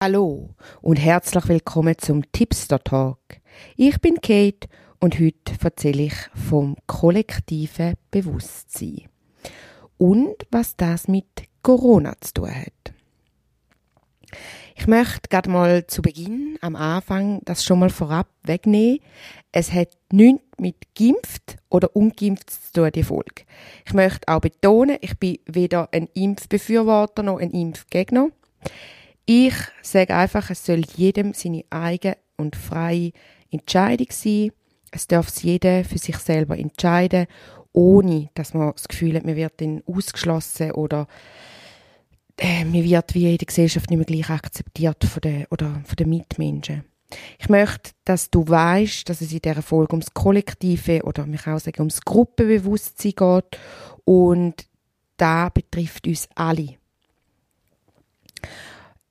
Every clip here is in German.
Hallo und herzlich willkommen zum Tipster Talk. Ich bin Kate und heute erzähle ich vom kollektiven Bewusstsein und was das mit Corona zu tun hat. Ich möchte gerade mal zu Beginn, am Anfang, das schon mal vorab wegnehmen. Es hat nichts mit geimpft oder ungeimpft zu tun, die Folge. Ich möchte auch betonen, ich bin weder ein Impfbefürworter noch ein Impfgegner. Ich sage einfach, es soll jedem seine eigene und freie Entscheidung sein. Es darf jeder für sich selber entscheiden, ohne dass man das Gefühl hat, man wird dann ausgeschlossen oder äh, man wird wie in der Gesellschaft nicht mehr gleich akzeptiert von den, oder von den Mitmenschen. Ich möchte, dass du weißt, dass es in dieser Folge ums Kollektive oder mich auch sagen ums Gruppenbewusstsein geht und da betrifft uns alle.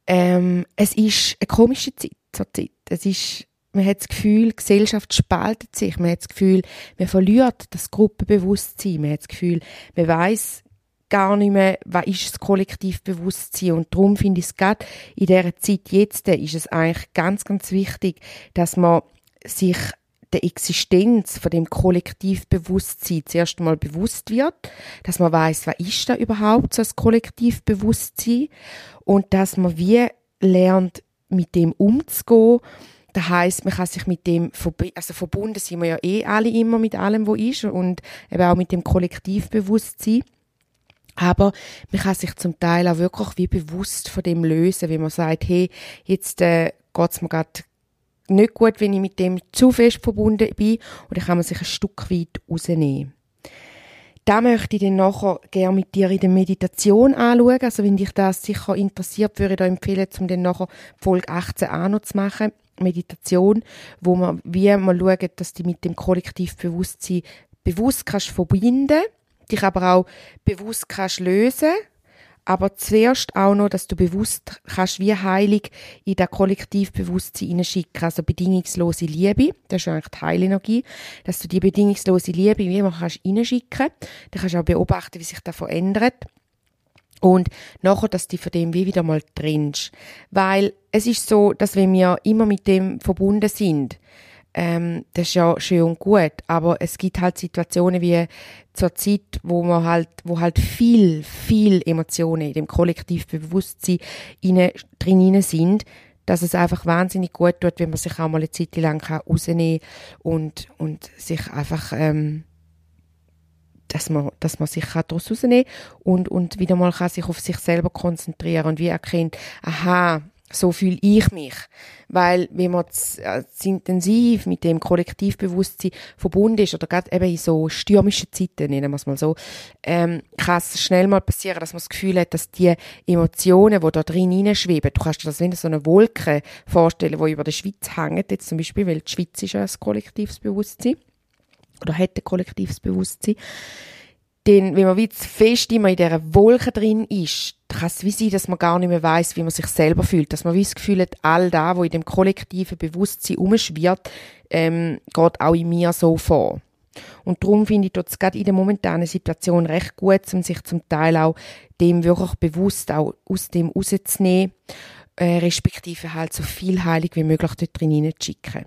Ähm, es ist eine komische Zeit zur Zeit. Es ist, man hat das Gefühl, die Gesellschaft spaltet sich. Man hat das Gefühl, man verliert das Gruppenbewusstsein. Man hat das Gefühl, man weiß gar nicht mehr, was ist das Kollektivbewusstsein. Und darum finde ich es gerade in dieser Zeit jetzt, ist es eigentlich ganz, ganz wichtig, dass man sich der Existenz von dem Kollektivbewusstsein zuerst mal bewusst wird, dass man weiß, was ist da überhaupt so das Kollektivbewusstsein und dass man wie lernt, mit dem umzugehen. Das heißt, man kann sich mit dem also verbunden sind wir ja eh alle immer mit allem, wo ist und eben auch mit dem Kollektivbewusstsein. Aber man kann sich zum Teil auch wirklich wie bewusst von dem lösen, wenn man sagt, hey, jetzt äh, geht's mir gerade nicht gut, wenn ich mit dem zu fest verbunden bin und dann kann man sich ein Stück weit rausnehmen. Da möchte ich dann nachher gerne mit dir in der Meditation anschauen. Also wenn dich das sicher interessiert, würde ich dir empfehlen, um dann nachher Folge 18 auch noch zu machen. Meditation, wo man wie mal schaut, dass du mit dem Kollektivbewusstsein bewusst kannst verbinden, dich aber auch bewusst kannst lösen aber zuerst auch noch, dass du bewusst kannst wie heilig in das Kollektivbewusstsein hineinschicken, also bedingungslose Liebe, das ist eigentlich die Heilenergie, dass du die bedingungslose Liebe wie immer kannst hineinschicken, dann kannst du auch beobachten, wie sich das verändert. Und nachher, dass du von dem wie wieder mal trennst. Weil es ist so, dass wenn wir immer mit dem verbunden sind, ähm, das ist ja schön und gut, aber es gibt halt Situationen wie zur Zeit, wo man halt, wo halt viel, viel Emotionen in dem Kollektivbewusstsein innen, drin sind, dass es einfach wahnsinnig gut tut, wenn man sich auch mal eine Zeit lang rausnehmen kann und, und sich einfach, ähm, dass man, dass man sich daraus rausnehmen kann und, und wieder mal kann sich auf sich selber konzentrieren und wie erkennt, aha, so fühle ich mich. Weil, wenn man zu, äh, zu intensiv mit dem Kollektivbewusstsein verbunden ist, oder gerade eben in so stürmischen Zeiten, nennen wir es mal so, ähm, kann es schnell mal passieren, dass man das Gefühl hat, dass die Emotionen, die da drin hineinschweben, du kannst dir das wie so eine Wolke vorstellen, die über der Schweiz hängt, jetzt zum Beispiel, weil die Schweiz ist ja ein kollektives Bewusstsein, oder hat ein kollektives Bewusstsein, denn wenn man wie zu fest immer in dieser Wolke drin ist, kann es wie sein, dass man gar nicht mehr weiß, wie man sich selber fühlt. Dass man wie das Gefühl hat, all da, wo in dem kollektiven Bewusstsein umschwirrt, ähm, geht auch in mir so vor. Und darum finde ich das gerade in der momentanen Situation recht gut, um sich zum Teil auch dem wirklich bewusst auch aus dem rauszunehmen, äh, respektive halt so viel Heilig wie möglich dort drin zu schicken.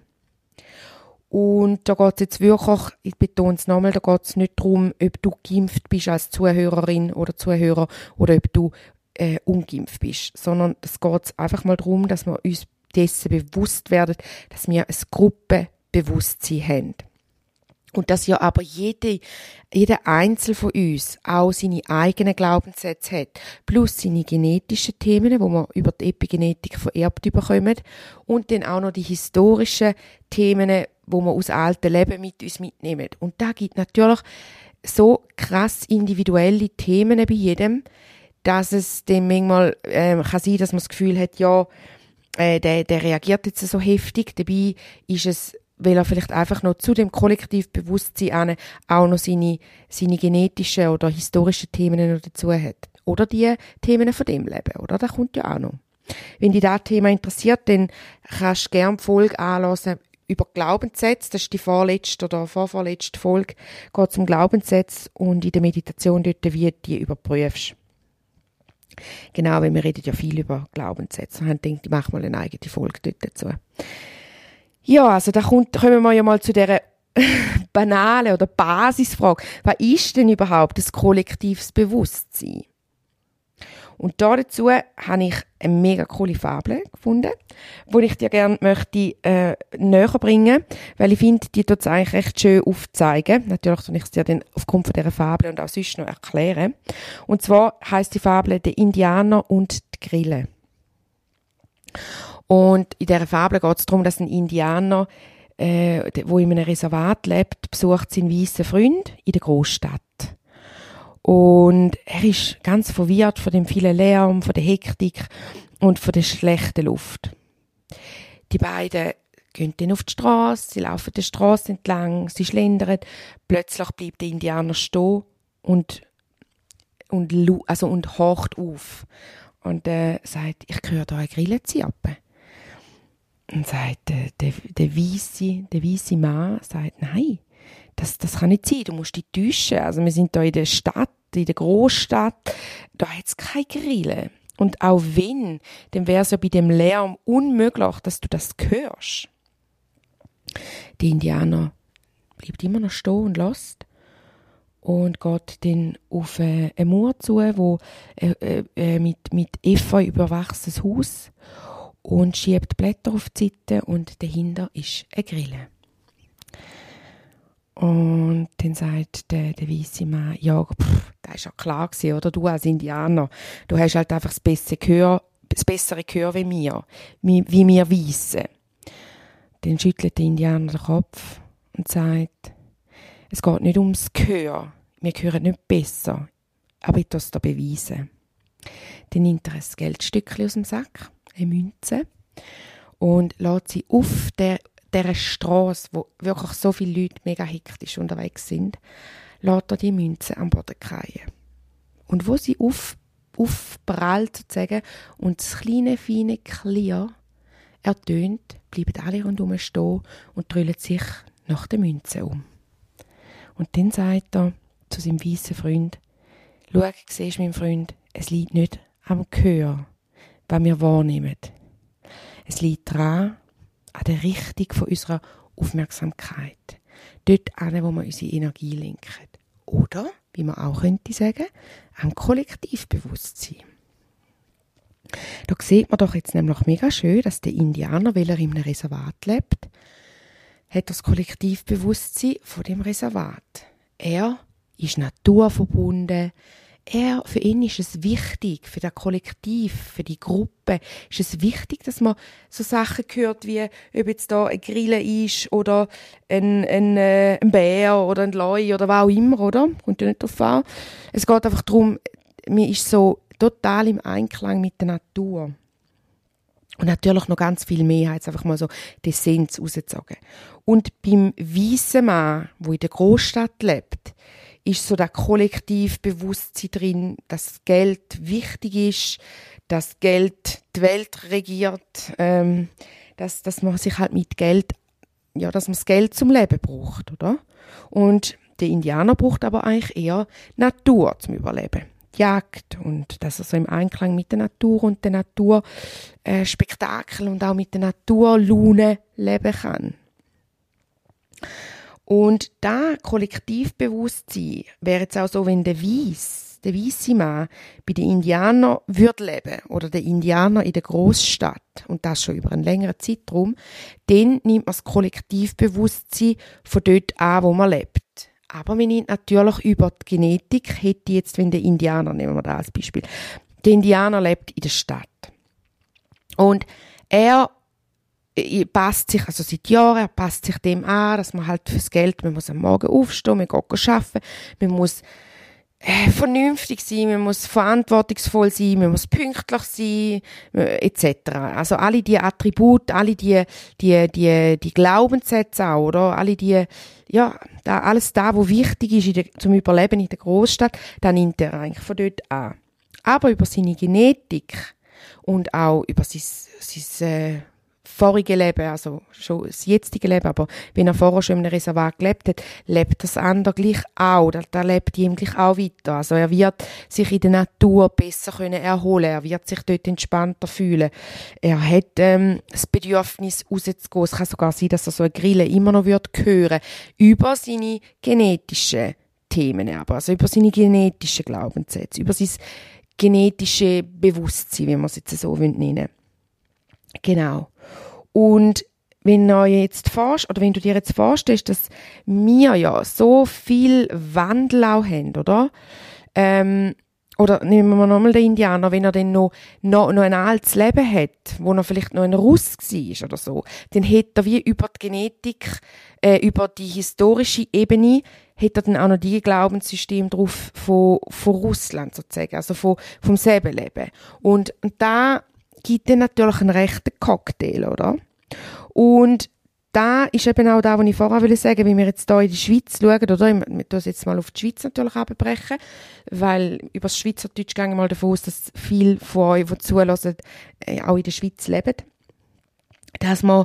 Und da geht es jetzt wirklich, ich betone es nochmal, da geht es nicht darum, ob du geimpft bist als Zuhörerin oder Zuhörer oder ob du äh, ungeimpft bist, sondern es geht einfach mal darum, dass wir uns dessen bewusst werden, dass wir ein Gruppenbewusstsein haben. Und dass ja aber jede, jeder Einzel von uns auch seine eigenen Glaubenssätze hat, plus seine genetischen Themen, wo man über die Epigenetik vererbt bekommen, und dann auch noch die historischen Themen, wo wir aus alten Leben mit uns mitnehmen. Und da gibt natürlich so krass individuelle Themen bei jedem, dass es dem manchmal ähm, kann sein, dass man das Gefühl hat, ja, äh, der, der reagiert jetzt so heftig. Dabei ist es, weil er vielleicht einfach noch zu dem Kollektivbewusstsein auch noch seine, seine genetischen oder historischen Themen noch dazu hat. Oder die Themen von dem Leben, oder? Das kommt ja auch noch. Wenn dich das Thema interessiert, dann kannst du gerne die Folge anhören über Glaubenssätze. Das ist die vorletzte oder vorvorletzte Folge. Geht um Glaubenssätze und in der Meditation dort, wie du die überprüfst. Genau, weil wir reden ja viel über Glaubenssätze. Haben gedacht, ich mache mal eine eigene Folge dort dazu. Ja, also da kommt, kommen wir ja mal zu dieser banalen oder Basisfrage. Was ist denn überhaupt das kollektives Bewusstsein? Und da dazu habe ich eine mega coole Fabel gefunden, die ich dir gerne möchte äh, näher bringen, weil ich finde, die tut es eigentlich recht schön aufzeigen. Natürlich soll ich es dir dann aufgrund von dieser Fabel und auch sonst noch erklären. Und zwar heißt die Fabel «Der Indianer und die Grille». Und in dieser Fabel geht es darum, dass ein Indianer, äh, wo in einem Reservat lebt, besucht seinen weißen Freund in der Großstadt. Und er ist ganz verwirrt von dem vielen Lärm, von der Hektik und von der schlechten Luft. Die beiden gehen dann auf die Straße, sie laufen die Straße entlang, sie schlendern. Plötzlich bleibt der Indianer stehen und, und, also, und horcht auf. Und äh, sagt, ich höre da eine Grille zirpen. Und sagt, äh, der, der, weisse, der weisse Mann sagt, nein, das, das kann nicht sein, du musst dich täuschen. Also wir sind da in der Stadt, in der Großstadt, da hat es keine Grille. Und auch wenn, dann wäre es ja bei dem Lärm unmöglich, dass du das hörst. Die Indianer bleibt immer noch stehen und lässt und geht dann auf äh, eine Mauer zu, wo äh, äh, äh, mit, mit Efeu überwachsenes Haus und schiebt Blätter auf die Seite und dahinter ist eine Grille. Und dann sagt der, der weiße Mann, ja, pff, das ist ja klar gewesen, oder? Du als Indianer, du hast halt einfach das bessere Gehör, das bessere Gehör wie mir, wie, wie wir Weissen. Dann schüttelt der Indianer den Kopf und sagt, es geht nicht ums Gehör, wir hören nicht besser, aber das da beweisen. Dann nimmt er ein Geldstückchen aus dem Sack, eine Münze, und lässt sie auf der dieser Straße, wo wirklich so viele Leute mega hektisch unterwegs sind, lässt er die Münze am Boden fallen. Und wo sie auf, aufprallt sozusagen und das kleine, feine Klirr ertönt, bleiben alle rundherum stehen und drüllen sich nach der Münze um. Und dann sagt er zu seinem weißen Freund, Schau, siehst du, mein Freund, es liegt nicht am Gehör, was wir wahrnehmen. Es liegt daran, an der Richtung von unserer Aufmerksamkeit. Dort an, wo wir unsere Energie lenken. Oder, wie man auch könnte sagen, am Kollektivbewusstsein. Da sieht man doch jetzt nämlich mega schön, dass der Indianer, weil er in einem Reservat lebt, hat das Kollektivbewusstsein von dem Reservat. Er ist naturverbunden, er, für ihn ist es wichtig, für das Kollektiv, für die Gruppe, ist es wichtig, dass man so Sachen hört, wie ob jetzt da ein Grille ist oder ein, ein, äh, ein Bär oder ein Leu oder was auch immer, oder? Kommt ja nicht drauf an. Es geht einfach darum, mir ist so total im Einklang mit der Natur. Und natürlich noch ganz viel mehr, jetzt einfach mal so die Essenz rausgezogen. Und beim weißen Mann, wo in der Großstadt lebt, ist so das Kollektivbewusstsein drin, dass Geld wichtig ist, dass Geld die Welt regiert, ähm, dass, dass man sich halt mit Geld, ja, dass man das Geld zum Leben braucht, oder? Und der Indianer braucht aber eigentlich eher Natur zum Überleben. Die Jagd und dass er so im Einklang mit der Natur und der Natur äh, Spektakel und auch mit der Naturlaune leben kann. Und da Kollektivbewusstsein wäre jetzt auch so, wenn der Weiss, der weisse Mann bei den Indianern würde leben oder der Indianer in der Großstadt und das schon über einen längeren Zeitraum, dann nimmt man das Kollektivbewusstsein von dort an, wo man lebt. Aber man nimmt natürlich über die Genetik, hätte jetzt, wenn der Indianer, nehmen wir das als Beispiel, der Indianer lebt in der Stadt. Und er passt sich, also seit Jahren, passt sich dem an, dass man halt fürs Geld, man muss am Morgen aufstehen, man geht arbeiten, man muss äh, vernünftig sein, man muss verantwortungsvoll sein, man muss pünktlich sein, äh, etc. Also alle die Attribute, alle die, die, die, die Glaubenssätze auch, oder? Alle die, ja, da, alles da, wo wichtig ist der, zum Überleben in der Großstadt, dann nimmt er eigentlich von dort an. Aber über seine Genetik und auch über sein, sein äh, vorige Leben, also schon das jetzige Leben, aber wenn er vorher schon in einem Reservat gelebt hat, lebt das andere gleich auch, da, da lebt ihm gleich auch weiter. Also er wird sich in der Natur besser können erholen, er wird sich dort entspannter fühlen. Er hat ähm, das Bedürfnis rauszugehen. Es kann sogar sein, dass er so eine Grille immer noch wird hören über seine genetischen Themen, aber also über seine genetischen Glaubenssätze, über sein genetische Bewusstsein, wie man es jetzt so nennen will. Genau. Und wenn du jetzt forsch, oder wenn du dir jetzt vorstellst, dass wir ja so viel Wandel auch haben, oder? Ähm, oder nehmen wir nochmal den Indianer, wenn er dann noch, noch, noch ein altes Leben hat, wo er vielleicht noch ein Russ war oder so, dann hätte er wie über die Genetik, äh, über die historische Ebene, hätte er dann auch noch die Glaubenssystem drauf von, von Russland sozusagen, also von, vom selben Leben. Und, und da gibt dann natürlich einen rechten Cocktail, oder? Und da ist eben auch da, was ich vorher will sagen, wie wir jetzt hier in die Schweiz schauen, oder? Wir tun jetzt mal auf die Schweiz natürlich abbrechen, weil über das Schweizerdeutsch gehen wir mal davon aus, dass viele von euch, die zulassen, äh, auch in der Schweiz leben. Dass man,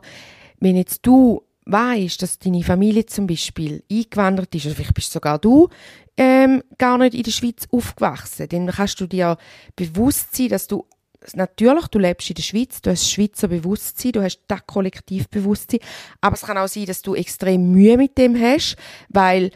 wenn jetzt du weißt, dass deine Familie zum Beispiel eingewandert ist, oder vielleicht bist sogar du ähm, gar nicht in der Schweiz aufgewachsen, dann kannst du dir bewusst sein, dass du natürlich, du lebst in der Schweiz, du hast Schweizer Bewusstsein, du hast das Kollektivbewusstsein, aber es kann auch sein, dass du extrem Mühe mit dem hast, weil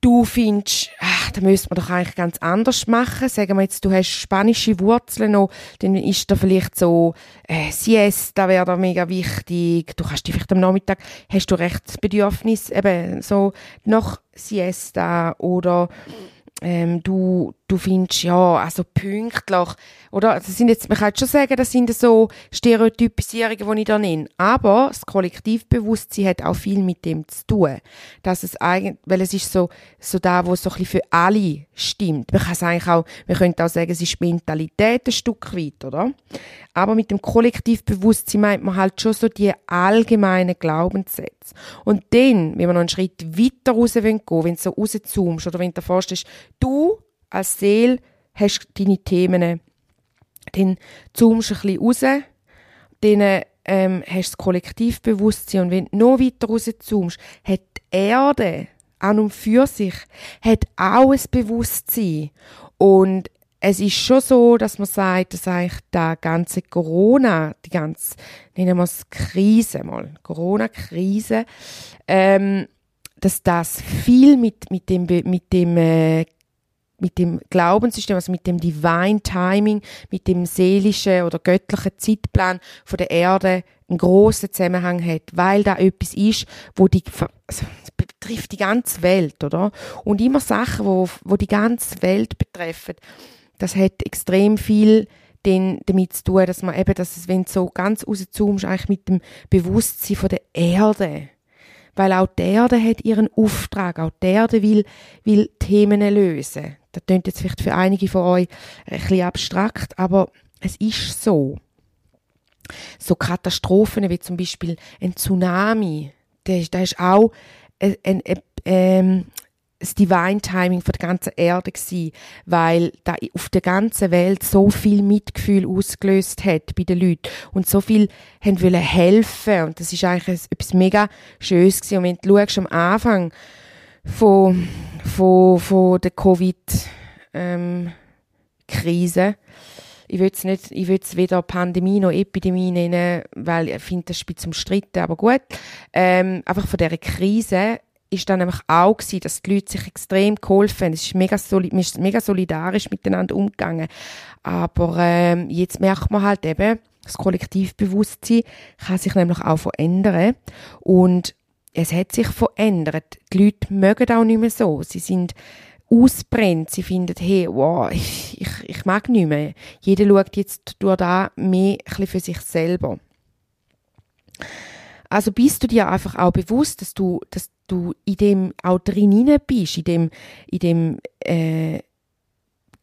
du findest, ach, da müsste man doch eigentlich ganz anders machen. Sagen wir jetzt, du hast spanische Wurzeln noch, dann ist da vielleicht so, äh, Siesta wäre da mega wichtig. Du kannst dich vielleicht am Nachmittag, hast du recht das Bedürfnis, eben so nach Siesta oder ähm, du, du findest, ja, also pünktlich, oder? Das sind jetzt, man kann schon sagen, das sind so Stereotypisierungen, die ich da nenne. Aber das Kollektivbewusstsein hat auch viel mit dem zu tun. Dass es eigentlich, weil es ist so, so da, wo es so ein bisschen für alle stimmt. Man kann es eigentlich auch, man könnte auch sagen, es ist Mentalität ein Stück weit, oder? Aber mit dem Kollektivbewusstsein meint man halt schon so die allgemeinen Glaubenssätze. Und dann, wenn man noch einen Schritt weiter raus gehen will, wenn du so rauszoomst oder wenn du dir vorstellst, du als Seele hast deine Themen, dann zoomst du ein bisschen raus, dann ähm, hast du das Kollektivbewusstsein. Und wenn du noch weiter rauszoomst, hat die Erde an und für sich hat auch ein Bewusstsein. Und es ist schon so, dass man sagt, dass eigentlich die ganze Corona, die ganze, nennen wir es Krise mal, Corona-Krise, ähm, dass das viel mit, mit dem, mit dem äh, mit dem Glaubenssystem, also mit dem Divine Timing, mit dem seelischen oder göttlichen Zeitplan von der Erde einen grossen Zusammenhang hat, weil da etwas ist, wo die, also, betrifft die ganze Welt, oder? Und immer Sachen, wo, wo die ganze Welt betreffen, das hat extrem viel den, damit zu tun, dass man eben, dass es, wenn du so ganz rauszoomst, eigentlich mit dem Bewusstsein von der Erde, weil auch die Erde hat ihren Auftrag, auch die Erde will, will Themen lösen. Das klingt jetzt vielleicht für einige von euch ein bisschen abstrakt, aber es ist so. So Katastrophen wie zum Beispiel ein Tsunami, da ist auch ein, ein, ein, ähm, das Divine Timing von der ganzen Erde gewesen, weil da auf der ganzen Welt so viel Mitgefühl ausgelöst hat bei den Leuten und so viel haben wollen helfen und das ist eigentlich etwas mega Schönes gewesen. Und wenn du schaust, am Anfang von, von, von der Covid-Krise, ich will es nicht, ich will weder Pandemie noch Epidemie nennen, weil ich finde, das ist zum Stritten, aber gut. Ähm, einfach von dieser Krise ist dann nämlich auch gewesen, dass die Leute sich extrem geholfen haben. Es ist mega, soli ist mega solidarisch miteinander umgegangen. Aber ähm, jetzt merkt man halt eben, das Kollektivbewusstsein kann sich nämlich auch verändern. Und es hat sich verändert. Die Leute mögen auch nicht mehr so. Sie sind ausbrennt. Sie finden, hey, wow, ich, ich, mag nicht mehr. Jeder schaut jetzt durch da mehr für sich selber. Also bist du dir einfach auch bewusst, dass du, dass du in dem auch drin bist, in dem, in dem äh,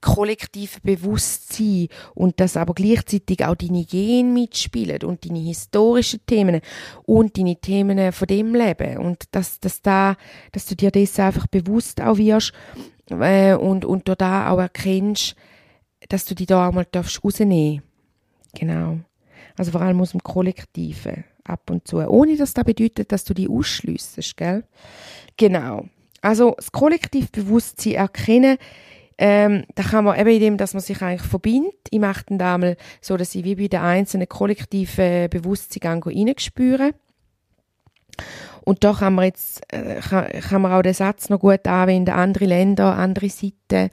kollektiven Bewusstsein und dass aber gleichzeitig auch deine Gene mitspielen und deine historischen Themen und deine Themen von dem Leben und dass, dass, da, dass du dir das einfach bewusst auch wirst äh, und, und du da auch erkennst, dass du die da auch mal rausnehmen darfst Genau. Also vor allem aus dem Kollektiven ab und zu. Ohne dass das bedeutet, dass du die ausschliessest, gell? Genau. Also das Kollektivbewusstsein erkennen, ähm, da kann man eben in dem, dass man sich eigentlich verbindet. Ich mache dann da mal so, dass ich wie bei den einzelnen kollektiven Bewusstsein reinspüre. Und da kann man jetzt, äh, kann, kann man auch den Satz noch gut anwenden, andere Länder, andere Seiten.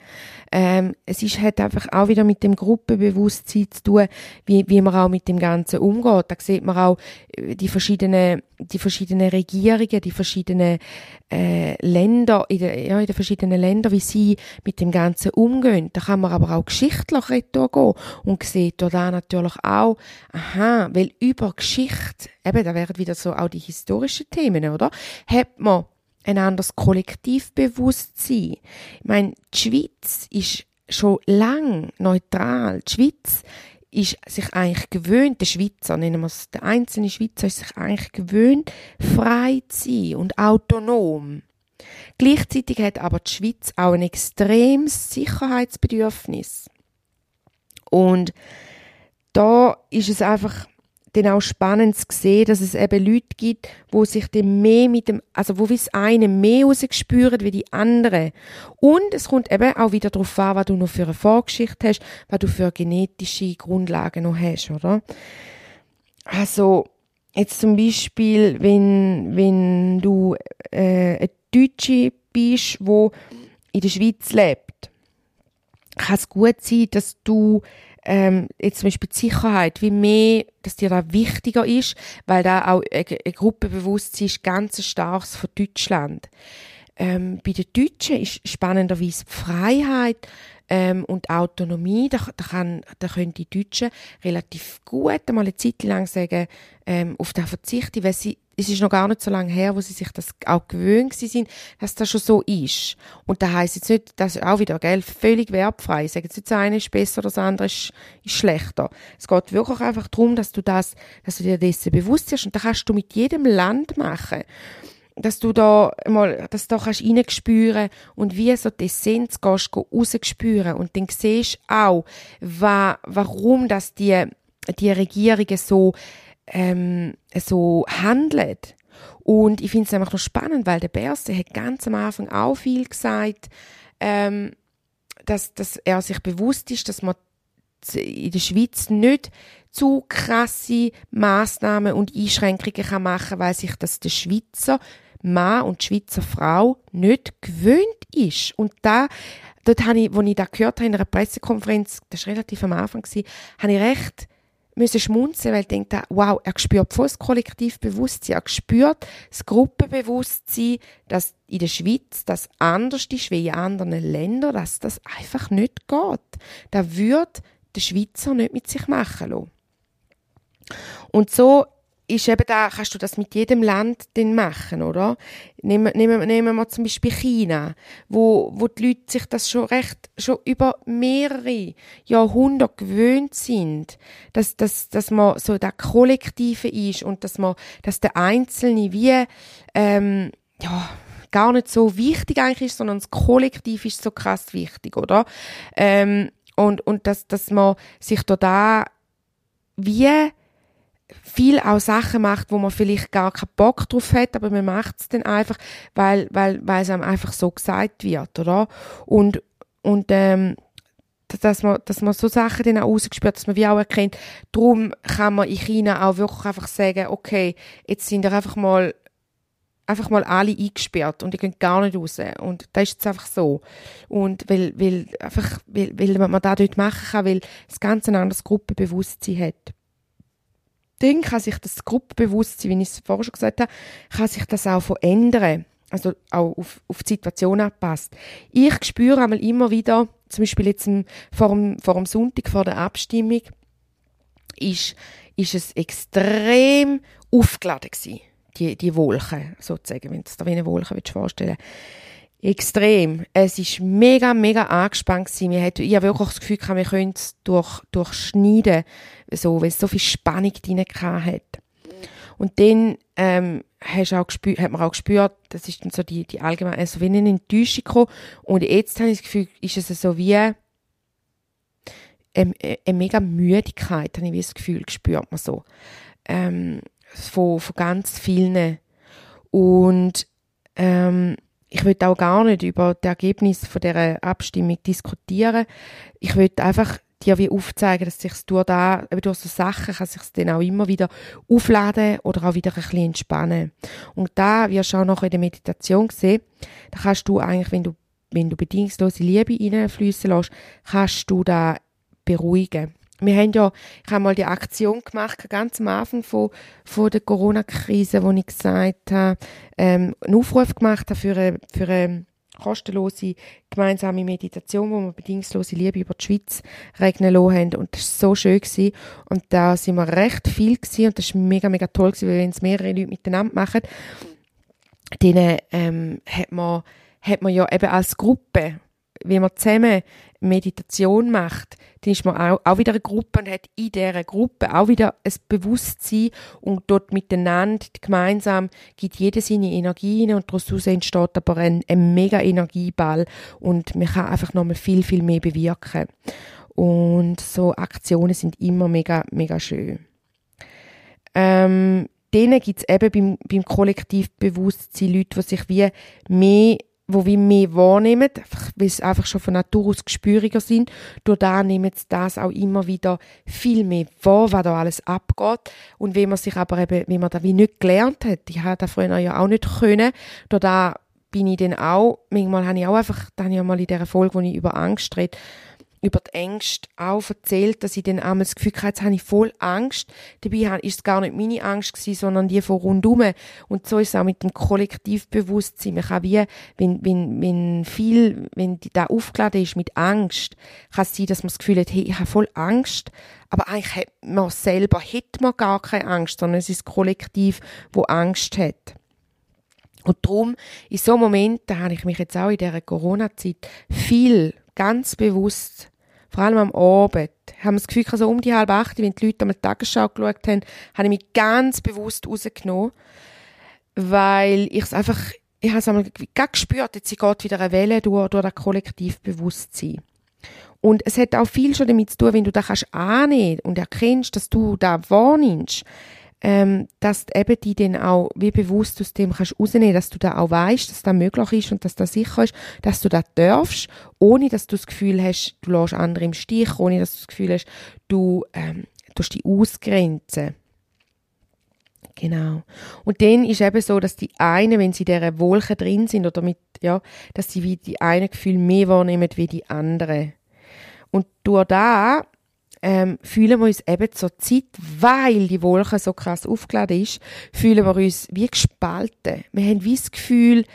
Ähm, es ist halt einfach auch wieder mit dem Gruppenbewusstsein zu tun, wie, wie man auch mit dem Ganzen umgeht. Da sieht man auch äh, die verschiedenen, die verschiedenen Regierungen, die verschiedenen äh, Länder, in, der, ja, in den verschiedenen Ländern, wie sie mit dem Ganzen umgehen. Da kann man aber auch geschichtlich gehen und sieht da natürlich auch, aha, weil über Geschichte, eben, da wären wieder so auch die historischen Themen, oder? Hat man ein anderes Kollektivbewusstsein. Ich meine, die Schweiz ist schon lang neutral. Die Schweiz ist sich eigentlich gewöhnt, der Schweizer, nennen wir es, der einzelne Schweizer ist sich eigentlich gewöhnt, frei zu sein und autonom. Gleichzeitig hat aber die Schweiz auch ein extremes Sicherheitsbedürfnis. Und da ist es einfach dann auch spannend zu sehen, dass es eben Leute gibt, wo sich dem mehr mit dem, also wo wie das eine mehr rausgespüren wie die andere. Und es kommt eben auch wieder darauf an, was du noch für eine Vorgeschichte hast, was du für genetische Grundlagen noch hast, oder? Also, jetzt zum Beispiel, wenn, wenn du äh, eine Deutsche bist, wo in der Schweiz lebt, kann es gut sein, dass du ähm, jetzt zum Beispiel die Sicherheit, wie mehr, dass dir da wichtiger ist, weil da auch ein, ein Gruppenbewusstsein ist ganz starkes von Deutschland. Ähm, bei den Deutschen ist spannenderweise die Freiheit ähm, und Autonomie. Da, da, kann, da können die Deutschen relativ gut einmal eine Zeit lang sagen, ähm, auf das verzichten, weil sie es ist noch gar nicht so lange her, wo sie sich das auch gewöhnt sind, dass das schon so ist. Und da heisst jetzt nicht, dass auch wieder, gell, völlig wertfrei. Sagen jetzt, das eine ist besser, das andere ist, ist schlechter. Es geht wirklich einfach darum, dass du das, dass du dir dessen bewusst bist. Und das kannst du mit jedem Land machen. Dass du da mal, dass du da kannst reinspüren und wie so die Essenz gehst, rausspüren. Und dann siehst du auch, wa, warum das die, die Regierungen so, ähm, so handelt. Und ich finde es einfach noch spannend, weil der Berse hat ganz am Anfang auch viel gesagt, ähm, dass, dass er sich bewusst ist, dass man in der Schweiz nicht zu krasse Maßnahmen und Einschränkungen kann machen, weil sich das der Schweizer Mann und Schweizer Frau nicht gewöhnt ist. Und da, dort habe ich, als ich da gehört habe in einer Pressekonferenz, das war relativ am Anfang, habe ich recht müssen schmunzeln, weil ich denke, wow, er spürt voll das Kollektivbewusstsein, er spürt das Gruppenbewusstsein, dass in der Schweiz das anders ist wie in anderen Ländern, dass das einfach nicht geht. Da würde der Schweizer nicht mit sich machen lassen. Und so ist eben da, kannst du das mit jedem Land dann machen, oder? Nehmen, nehmen, nehmen wir zum Beispiel China, wo, wo die Leute sich das schon recht, schon über mehrere Jahrhunderte gewöhnt sind, dass, dass, dass man so der Kollektive ist und dass man, dass der Einzelne wie, ähm, ja, gar nicht so wichtig eigentlich ist, sondern das Kollektiv ist so krass wichtig, oder? Ähm, und, und dass, dass man sich da wie viel auch Sachen macht, wo man vielleicht gar keinen Bock drauf hat, aber man macht es dann einfach, weil, weil, weil es einem einfach so gesagt wird, oder? Und, und, ähm, dass man, dass man so Sachen dann auch ausgespürt, dass man wie auch erkennt, darum kann man in China auch wirklich einfach sagen, okay, jetzt sind wir einfach mal einfach mal alle eingesperrt und die gehen gar nicht raus. Und da ist jetzt einfach so. Und weil, weil, einfach, weil, weil man das dort machen kann, weil es ganz ein anderes Gruppenbewusstsein hat dann kann sich das Gruppenbewusstsein, wie ich es vorher schon gesagt habe, kann sich das auch verändern. Also auch auf, auf die Situation anpasst. Ich spüre einmal immer wieder, zum Beispiel jetzt vor dem, vor dem Sonntag, vor der Abstimmung, ist, ist es extrem aufgeladen gewesen, die, die Wolke, sozusagen, wenn du es dir wie eine Wolke vorstellen willst Extrem. Es ist mega, mega angespannt gewesen. Wir hatten, ich habe wirklich das Gefühl gehabt, wir können es durch, durchschneiden, so, weil es so viel Spannung drin hat. Und dann, ähm, hast auch gespürt, hat man auch gespürt, das ist dann so die, die allgemeine, also wie eine Enttäuschung gekommen. Und jetzt habe ich das Gefühl, ist es so wie, eine, eine mega Müdigkeit, habe ich das Gefühl, spürt man so. Ähm, von, von ganz vielen. Und ähm, ich will auch gar nicht über das Ergebnis von der Abstimmung diskutieren. Ich will einfach dir wie aufzeigen, dass sich durch da, durch so Sachen kann sich dann auch immer wieder aufladen oder auch wieder ein bisschen entspannen. Und da wirst du auch noch in der Meditation sehen, da kannst du eigentlich, wenn du, wenn du bedingungslose Liebe reinfließen lässt, kannst du da beruhigen. Wir haben ja, ich habe mal die Aktion gemacht, ganz am Anfang von, von der Corona-Krise, wo ich gesagt habe, ähm, einen Aufruf gemacht habe für eine, für eine kostenlose gemeinsame Meditation, wo wir bedingungslose Liebe über die Schweiz regnen lassen haben. Und das war so schön. Gewesen. Und da sind wir recht viel gewesen. und das war mega, mega toll gewesen, weil wenn es mehrere Leute miteinander machen, dann ähm, hat, man, hat man ja eben als Gruppe, wie man zusammen Meditation macht, dann ist man auch, auch wieder eine Gruppe und hat in dieser Gruppe auch wieder ein Bewusstsein und dort miteinander gemeinsam gibt jeder seine Energie und daraus entsteht aber ein, ein mega Energieball und man kann einfach nochmal viel, viel mehr bewirken. Und so Aktionen sind immer mega, mega schön. Ähm, denen gibt es eben beim, beim Kollektivbewusstsein Leute, die sich wie mehr wo wir mehr wahrnehmen, weil sie einfach schon von Natur aus gespüriger sind. Durch da nehmen sie das auch immer wieder viel mehr wahr, was da alles abgeht. Und wenn man sich aber eben, wenn man da wie nicht gelernt hat, ich habe das früher ja auch nicht können, durch da bin ich dann auch, manchmal habe ich auch einfach, da habe ich mal in dieser Folge, wo ich über Angst rede, über die Ängste auch erzählt, dass ich dann einmal das Gefühl hatte, jetzt habe ich voll Angst. Dabei war es gar nicht meine Angst gewesen, sondern die von rundum. Und so ist es auch mit dem Kollektivbewusstsein. Man kann wie, wenn, wenn, wenn viel, wenn da aufgeladen ist mit Angst, kann es sein, dass man das Gefühl hat, hey, ich habe voll Angst. Aber eigentlich hat man selber, hat man gar keine Angst, sondern es ist das Kollektiv, wo Angst hat. Und darum, in so Momenten habe ich mich jetzt auch in dieser Corona-Zeit viel ganz bewusst vor allem am Abend, haben wir das Gefühl, so um die halb acht, wenn die Leute am Tagesschau geschaut haben, habe ich mich ganz bewusst rausgenommen, weil ich es einfach, ich habe es einmal gespürt, jetzt geht wieder eine Welle durch, durch das Kollektivbewusstsein. Und es hat auch viel schon damit zu tun, wenn du das kannst annehmen und erkennst, dass du da wahrnimmst, ähm, dass eben die dann auch wie bewusst aus dem kannst rausnehmen, dass du da auch weißt, dass das möglich ist und dass das sicher ist, dass du das darfst, ohne dass du das Gefühl hast, du lässt andere im Stich, ohne dass du das Gefühl hast, du ähm, tust die ausgrenzen. Genau. Und dann ist eben so, dass die einen, wenn sie in dieser Wolke drin sind oder mit, ja, dass sie wie die einen Gefühl mehr wahrnehmen wie die anderen. Und durch da ähm, fühlen wir uns eben zur Zeit, weil die Wolke so krass aufgeladen ist, fühlen wir uns wie gespalten. Wir haben wie das Gefühl,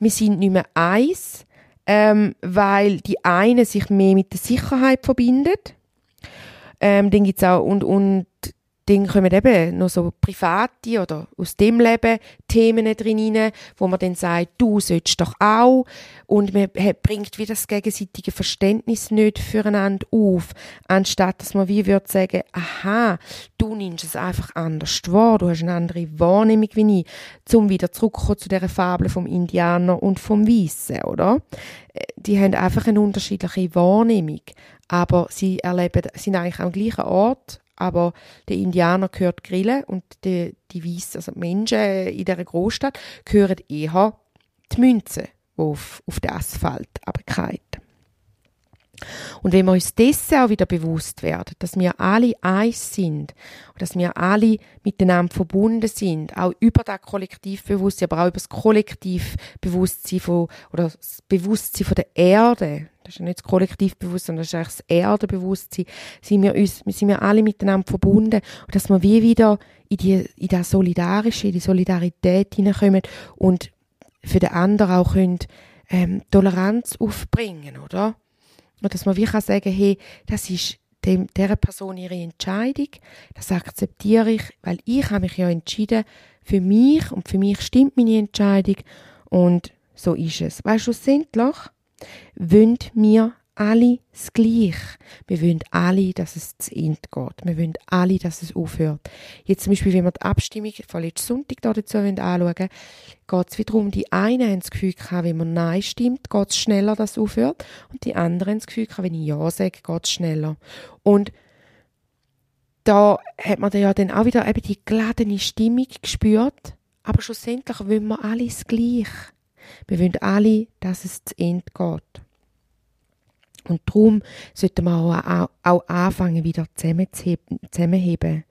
wir sind nicht mehr eins, ähm, weil die eine sich mehr mit der Sicherheit verbindet. Ähm, dann gibt's auch, und, und dann kommen eben noch so private oder aus dem Leben Themen drin rein, wo man dann sagt, du sollst doch auch. Und man bringt wie das gegenseitige Verständnis nicht füreinander auf. Anstatt, dass man wie würde sagen, aha, du nimmst es einfach anders wahr, du hast eine andere Wahrnehmung wie ich. Zum wieder zurückkommen zu dieser Fabel vom Indianer und vom Weissen, oder? Äh, die haben einfach eine unterschiedliche Wahrnehmung. Aber sie erleben, sind eigentlich am gleichen Ort, aber der Indianer gehört grillen und die, die Weißen, also die Menschen in dieser Großstadt, gehören eher die Münzen, die auf, auf den Asphalt runterfallen. Und wenn wir uns dessen auch wieder bewusst werden, dass wir alle eins sind dass wir alle miteinander verbunden sind, auch über das Kollektivbewusstsein, aber auch über das Kollektivbewusstsein von, oder das Bewusstsein von der Erde, das ist ja nicht das Kollektivbewusstsein, das ist eigentlich das Erdenbewusstsein, sind wir uns, sind wir alle miteinander verbunden und dass wir wie wieder in die, in das Solidarische, in die Solidarität hineinkommen und für den anderen auch können, ähm, Toleranz aufbringen, oder? Und dass man wie kann sagen, hey, das ist dem, dieser Person ihre Entscheidung, das akzeptiere ich, weil ich habe mich ja entschieden für mich und für mich stimmt meine Entscheidung. Und so ist es. Weil schlussendlich wollen wir alle das Gleiche. Wir wollen alle, dass es zu Ende geht. Wir wollen alle, dass es aufhört. Jetzt zum Beispiel, wenn wir die Abstimmung von letzten Sonntag dazu anschauen geht es wiederum, die einen haben das Gefühl gehabt, wenn man Nein stimmt, geht es schneller, dass es aufhört. Und die anderen haben das Gefühl gehabt, wenn ich Ja sage, geht es schneller. Und da hat man ja dann auch wieder eben die geladene Stimmung gespürt. Aber schlussendlich wollen wir alle das Gleiche. Wir wollen alle, dass es zu Ende geht. Und darum sollten wir auch, auch, auch anfangen, wieder zusammenzuheben.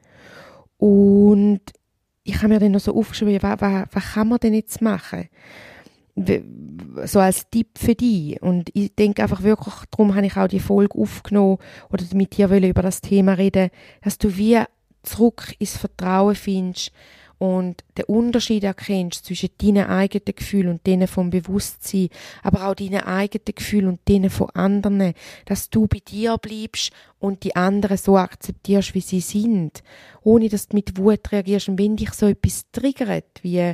Und ich habe mir dann noch so aufgeschrieben, was, was, was kann man denn jetzt machen? So als Tipp für dich. Und ich denke einfach wirklich, darum habe ich auch die Folge aufgenommen oder mit dir über das Thema reden, dass du wie zurück ins Vertrauen findest, und den Unterschied erkennst zwischen deinen eigenen Gefühlen und denen vom Bewusstsein, aber auch deinen eigenen Gefühlen und denen von anderen, dass du bei dir bleibst und die anderen so akzeptierst, wie sie sind, ohne dass du mit Wut reagierst. Und wenn dich so etwas triggert, wie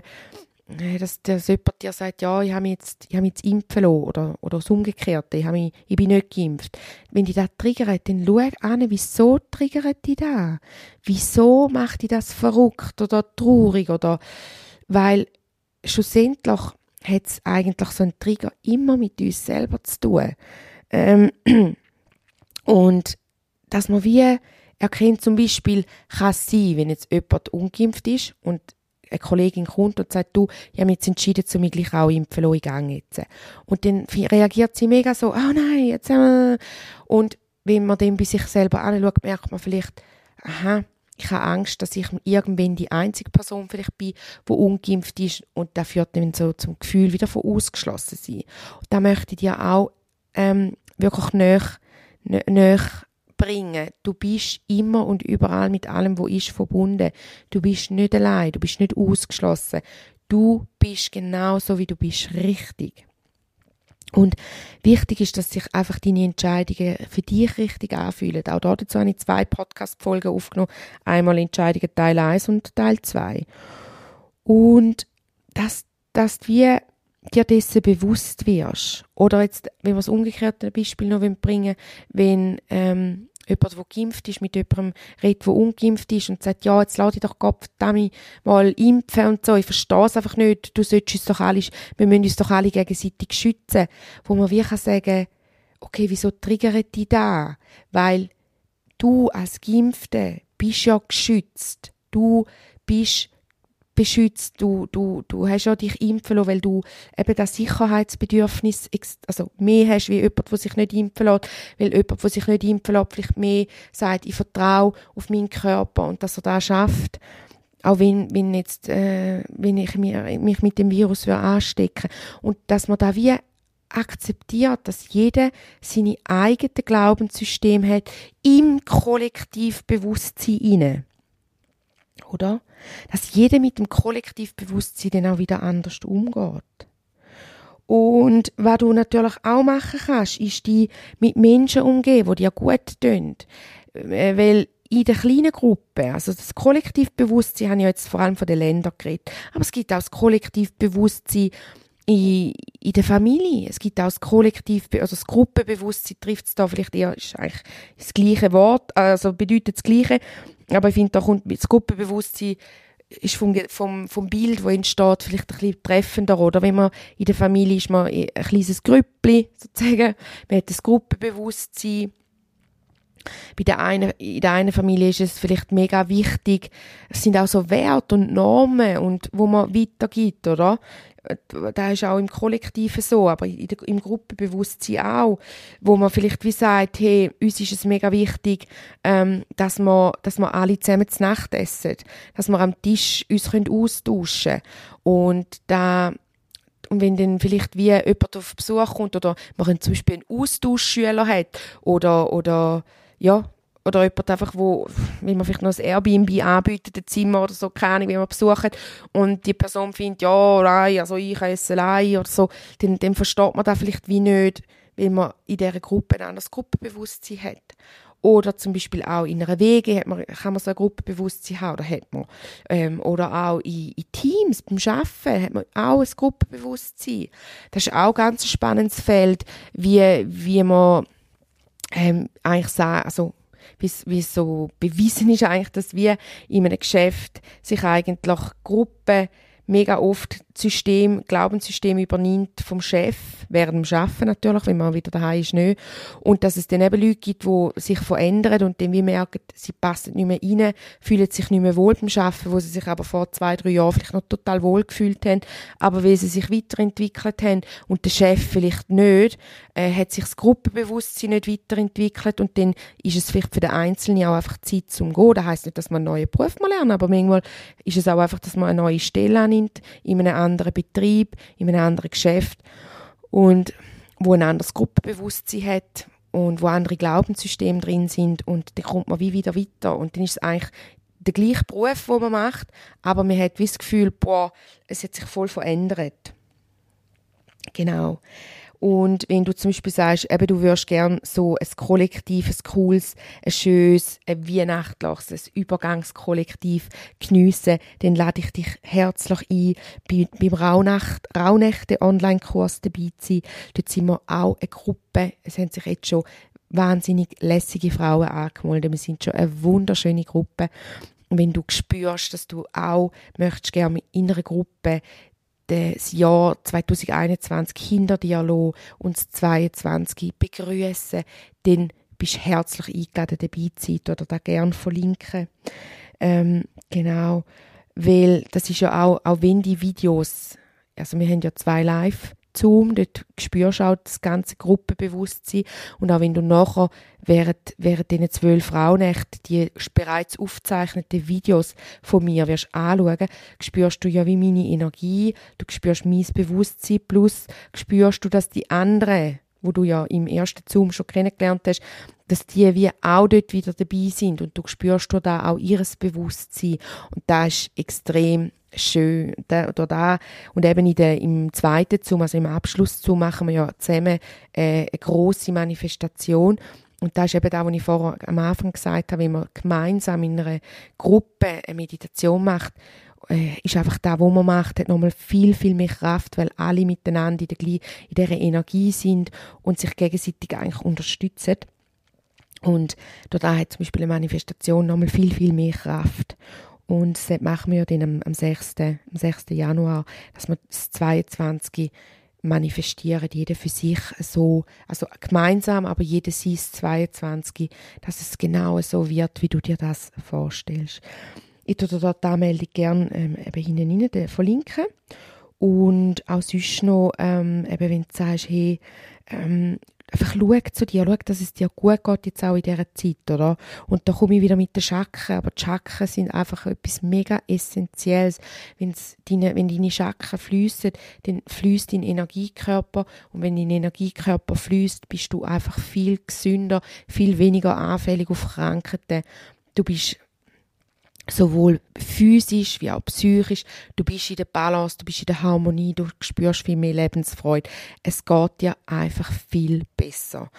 dass, dass jemand dir sagt, ja, ich habe mich jetzt, ich habe mich jetzt impfen lassen, oder, oder das Umgekehrte, ich, habe mich, ich bin nicht geimpft. Wenn dich das triggert, dann schau an, wieso triggert dich das? Wieso macht dich das verrückt oder traurig oder, weil schlussendlich hat es eigentlich so ein Trigger immer mit uns selber zu tun. Ähm, und dass man wie erkennt, zum Beispiel, kann es sein, wenn jetzt jemand ungeimpft ist und eine Kollegin kommt und sagt, du, ich habe mich jetzt entschieden, zu mich gleich auch impfen lassen, ich gehe jetzt. Und dann reagiert sie mega so, oh nein, jetzt äh. Und wenn man dann bei sich selber anschaut, merkt man vielleicht, aha, ich habe Angst, dass ich irgendwann die einzige Person vielleicht bin, die ungeimpft ist und das führt dann so zum Gefühl wieder von ausgeschlossen sein. Und da möchte ich dir auch ähm, wirklich näher, näher bringen. Du bist immer und überall mit allem, wo ist, verbunden. Du bist nicht allein, du bist nicht ausgeschlossen. Du bist genauso, wie du bist, richtig. Und wichtig ist, dass sich einfach deine Entscheidungen für dich richtig anfühlen. Auch dazu habe ich zwei Podcast-Folgen aufgenommen. Einmal Entscheidungen Teil 1 und Teil 2. Und dass, dass du wie dir dessen bewusst wirst. Oder jetzt, wenn wir das umgekehrte Beispiel noch bringen wenn ähm, jemand, der geimpft ist, mit jemandem redet, der ungeimpft ist und sagt, ja, jetzt lade ich doch Gott mal impfen und so. Ich verstehe es einfach nicht. Du solltest uns doch alle, wir müssen uns doch alle gegenseitig schützen. Wo man wie kann sagen, okay, wieso triggert die da? Weil du als Geimpfte bist ja geschützt. Du bist beschützt, du, du, du hast ja dich impfen lassen, weil du eben das Sicherheitsbedürfnis, also mehr hast wie jemand, der sich nicht impfen lässt, weil jemand, der sich nicht impfen lässt, vielleicht mehr sagt, ich vertraue auf meinen Körper und dass er das schafft. Auch wenn, wenn jetzt, äh, wenn ich mich, mich mit dem Virus anstecken Und dass man da wie akzeptiert, dass jeder seine eigenen Glaubenssysteme hat im Kollektivbewusstsein inne oder? Dass jeder mit dem Kollektivbewusstsein dann auch wieder anders umgeht. Und was du natürlich auch machen kannst, ist die mit Menschen umgehen, die dir gut tun. Äh, weil in der kleinen Gruppe, also das Kollektivbewusstsein, habe ich jetzt vor allem von den Ländern geredet, aber es gibt auch das Kollektivbewusstsein in, in der Familie. Es gibt auch das Kollektiv, also das Gruppenbewusstsein trifft es da vielleicht eher, ist eigentlich das gleiche Wort, also bedeutet das Gleiche. Aber ich finde, da kommt das Gruppenbewusstsein ist vom, vom, vom Bild, das entsteht, vielleicht ein bisschen treffender. Oder wenn man in der Familie ist, man ein kleines Grüppli, sozusagen. Man hat das Gruppenbewusstsein. Bei der einen, in der einen Familie ist es vielleicht mega wichtig. Es sind auch so Werte und Normen und, wo man weitergibt, oder? Das ist auch im Kollektiven so, aber im Gruppenbewusstsein auch, wo man vielleicht wie sagt, hey, uns ist es mega wichtig, ähm, dass wir, dass wir alle zusammen zu Nacht essen, dass wir am Tisch uns können austauschen und und wenn dann vielleicht wie jemand auf Besuch kommt oder man zum Beispiel einen Austauschschüler hat oder, oder ja, oder jemand einfach, wo, wie man vielleicht noch ein Airbnb anbietet, ein Zimmer oder so, keine Ahnung, wie man besucht, und die Person findet, ja, nein, also ich esse allein oder so, dann, dann versteht man das vielleicht wie nicht, weil man in dieser Gruppe ein anderes Gruppenbewusstsein hat. Oder zum Beispiel auch in einer Wege hat man, kann man so ein Gruppenbewusstsein haben, oder hat man. Ähm, oder auch in, in, Teams, beim Arbeiten hat man auch ein Gruppenbewusstsein. Das ist auch ein ganz spannendes Feld, wie, wie man ähm, eigentlich sagen, also wie es so bewiesen ist eigentlich, dass wir in einem Geschäft sich eigentlich Gruppen mega oft System, Glaubenssystem übernimmt vom Chef, während dem Arbeiten natürlich, wenn man wieder daheim ist, nicht. Und dass es dann eben Leute gibt, die sich verändern und dann wie merken, sie passen nicht mehr rein, fühlen sich nicht mehr wohl beim Arbeiten, wo sie sich aber vor zwei, drei Jahren vielleicht noch total wohl gefühlt haben, aber weil sie sich weiterentwickelt haben und der Chef vielleicht nicht, äh, hat sich das Gruppenbewusstsein nicht weiterentwickelt und dann ist es vielleicht für den Einzelnen auch einfach Zeit zum Gehen. Das heisst nicht, dass man einen neuen Beruf mal lernen, aber manchmal ist es auch einfach, dass man eine neue Stelle annimmt in einem anderen Betrieb, in einem anderen Geschäft und wo ein anderes Gruppenbewusstsein hat und wo andere Glaubenssysteme drin sind und dann kommt man wie wieder weiter und dann ist es eigentlich der gleiche Beruf, den man macht, aber man hat wie das Gefühl, boah, es hat sich voll verändert. Genau. Und wenn du zum Beispiel sagst, eben, du würdest gern so ein kollektives, cooles, ein schönes, ein weihnachtliches, ein Übergangskollektiv geniessen, dann lade ich dich herzlich ein, bei, beim Raunacht, Raunächte Online-Kurs dabei zu sein. Dort sind wir auch eine Gruppe, es haben sich jetzt schon wahnsinnig lässige Frauen angemeldet. Wir sind schon eine wunderschöne Gruppe. Und wenn du spürst, dass du auch möchtest gerne in einer Gruppe das Jahr 2021 hinter dir lassen und das 2022 begrüßen, dann bist du herzlich eingeladen, dabei zu sein oder da gerne verlinken. Ähm, genau, weil das ist ja auch, auch wenn die Videos, also wir haben ja zwei Live- Zoom, dort spürst du auch das ganze Gruppenbewusstsein. Und auch wenn du nachher während, während diesen zwölf Frauennächten die bereits aufgezeichneten Videos von mir wirst anschauen, spürst du ja wie meine Energie, du spürst mein Bewusstsein plus spürst du, dass die anderen, wo du ja im ersten Zoom schon kennengelernt hast, dass die wie auch dort wieder dabei sind und du spürst da auch ihres Bewusstsein und das ist extrem schön. Da, oder da. Und eben in der, im zweiten Zoom, also im Abschluss Zoom, machen wir ja zusammen äh, eine große Manifestation. Und das ist eben das, was ich vorher am Anfang gesagt habe, wenn man gemeinsam in einer Gruppe eine Meditation macht, ist einfach das, was man macht, hat nochmal viel, viel mehr Kraft, weil alle miteinander in, der, in dieser Energie sind und sich gegenseitig eigentlich unterstützen. Und dort hat zum Beispiel eine Manifestation nochmal viel, viel mehr Kraft. Und das machen wir dann am, am, 6., am 6. Januar, dass wir das 22 manifestieren, jeder für sich so, also gemeinsam, aber jeder sein 22, dass es genau so wird, wie du dir das vorstellst. Ich tue dort die Anmeldung gerne ähm, eben hinten rein verlinken. Und auch sonst noch, ähm, eben wenn du sagst, hey, ähm, einfach schau zu dir, schau, dass es dir gut geht, jetzt auch in dieser Zeit, oder? Und da komme ich wieder mit den Schacken, aber die Schacken sind einfach etwas mega Essentielles. Wenn's deine, wenn deine Schacken fließen, dann fließt dein Energiekörper und wenn dein Energiekörper fließt, bist du einfach viel gesünder, viel weniger anfällig auf Krankheiten. Du bist sowohl physisch wie auch psychisch. Du bist in der Balance, du bist in der Harmonie, du spürst viel mehr Lebensfreude. Es geht dir einfach viel besser.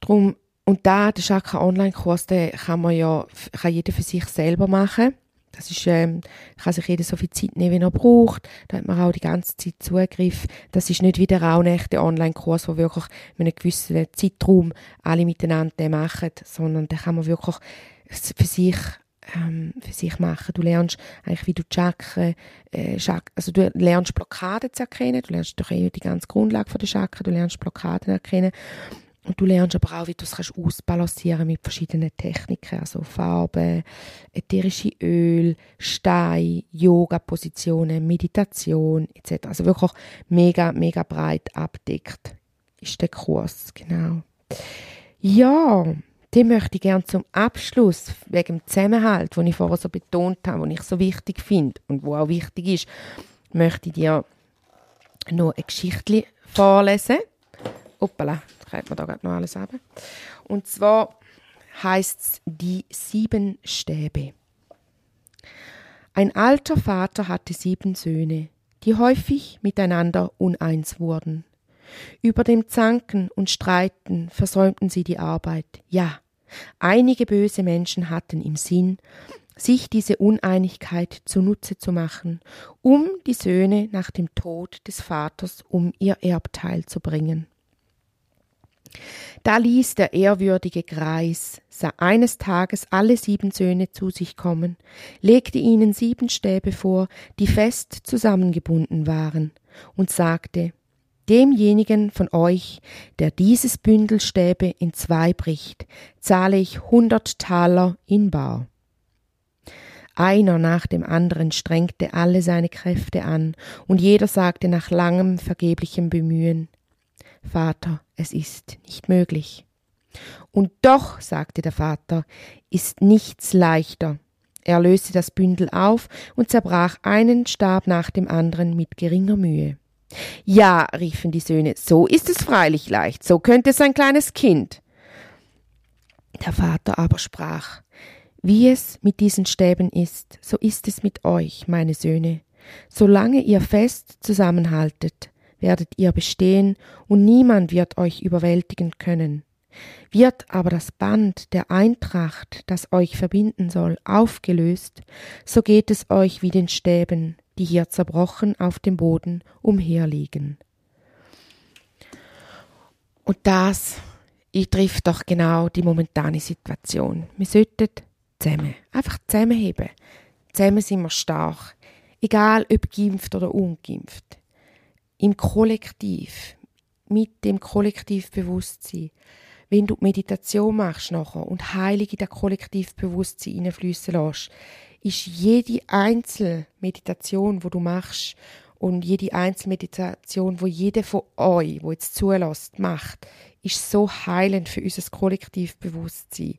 Drum und da, der Chakra Online-Kurs, den kann man ja, kann jeder für sich selber machen. Das ist, ähm, kann sich jeder so viel Zeit nehmen, wie er braucht. Da hat man auch die ganze Zeit Zugriff. Das ist nicht wie der raunechte Online-Kurs, wo wirklich mit einem gewissen Zeitraum alle miteinander machen, sondern da kann man wirklich für sich ähm, für sich machen. Du lernst eigentlich, wie du Chakren, äh, Chak also du lernst Blockaden zu erkennen, du lernst doch eh die ganze Grundlage von der Chakren, du lernst Blockaden erkennen und du lernst aber auch, wie du es kannst ausbalancieren mit verschiedenen Techniken, also Farben, ätherische Öl, Stein, Yoga-Positionen, Meditation etc. Also wirklich mega, mega breit abdeckt ist der Kurs, genau. Ja, den möchte ich gerne zum Abschluss, wegen dem Zusammenhalt, den ich vorher so betont habe, den ich so wichtig finde und wo auch wichtig ist, möchte ich dir noch eine Geschichte vorlesen. Hoppala, schreibt man da gerade noch alles ab. Und zwar heißt es Die sieben Stäbe. Ein alter Vater hatte sieben Söhne, die häufig miteinander uneins wurden. Über dem Zanken und Streiten versäumten sie die Arbeit. Ja, einige böse Menschen hatten im Sinn, sich diese Uneinigkeit zunutze zu machen, um die Söhne nach dem Tod des Vaters um ihr Erbteil zu bringen. Da ließ der ehrwürdige Greis eines Tages alle sieben Söhne zu sich kommen, legte ihnen sieben Stäbe vor, die fest zusammengebunden waren, und sagte Demjenigen von euch, der dieses Bündel Stäbe in zwei bricht, zahle ich hundert Taler in bar. Einer nach dem anderen strengte alle seine Kräfte an, und jeder sagte nach langem vergeblichem Bemühen Vater, es ist nicht möglich. Und doch, sagte der Vater, ist nichts leichter. Er löste das Bündel auf und zerbrach einen Stab nach dem anderen mit geringer Mühe. Ja, riefen die Söhne, so ist es freilich leicht, so könnte es ein kleines Kind. Der Vater aber sprach, wie es mit diesen Stäben ist, so ist es mit euch, meine Söhne. Solange ihr fest zusammenhaltet, werdet ihr bestehen, und niemand wird euch überwältigen können. Wird aber das Band der Eintracht, das euch verbinden soll, aufgelöst, so geht es euch wie den Stäben, die hier zerbrochen auf dem Boden umherliegen. Und das trifft doch genau die momentane Situation. Wir sollten zusammen, einfach zusammenheben. Zusammen sind wir stark. Egal ob geimpft oder ungeimpft. Im Kollektiv, mit dem Kollektivbewusstsein. Wenn du Meditation machst nachher und heilig in das Kollektivbewusstsein hineinfließen lässt, ist jede Einzelmeditation, wo du machst und jede Einzelmeditation, wo jeder von euch, wo jetzt zulässt, macht, ist so heilend für unser Kollektivbewusstsein,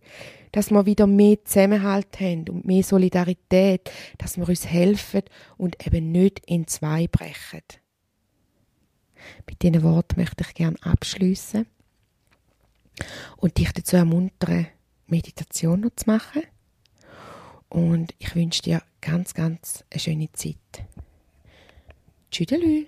dass wir wieder mehr Zusammenhalt haben und mehr Solidarität, dass wir uns helfen und eben nicht in zwei brechen. Mit diesen Worten möchte ich gerne abschließen und dich dazu ermuntern, Meditation noch zu machen. Und ich wünsche dir ganz, ganz eine schöne Zeit. Tschüdelü.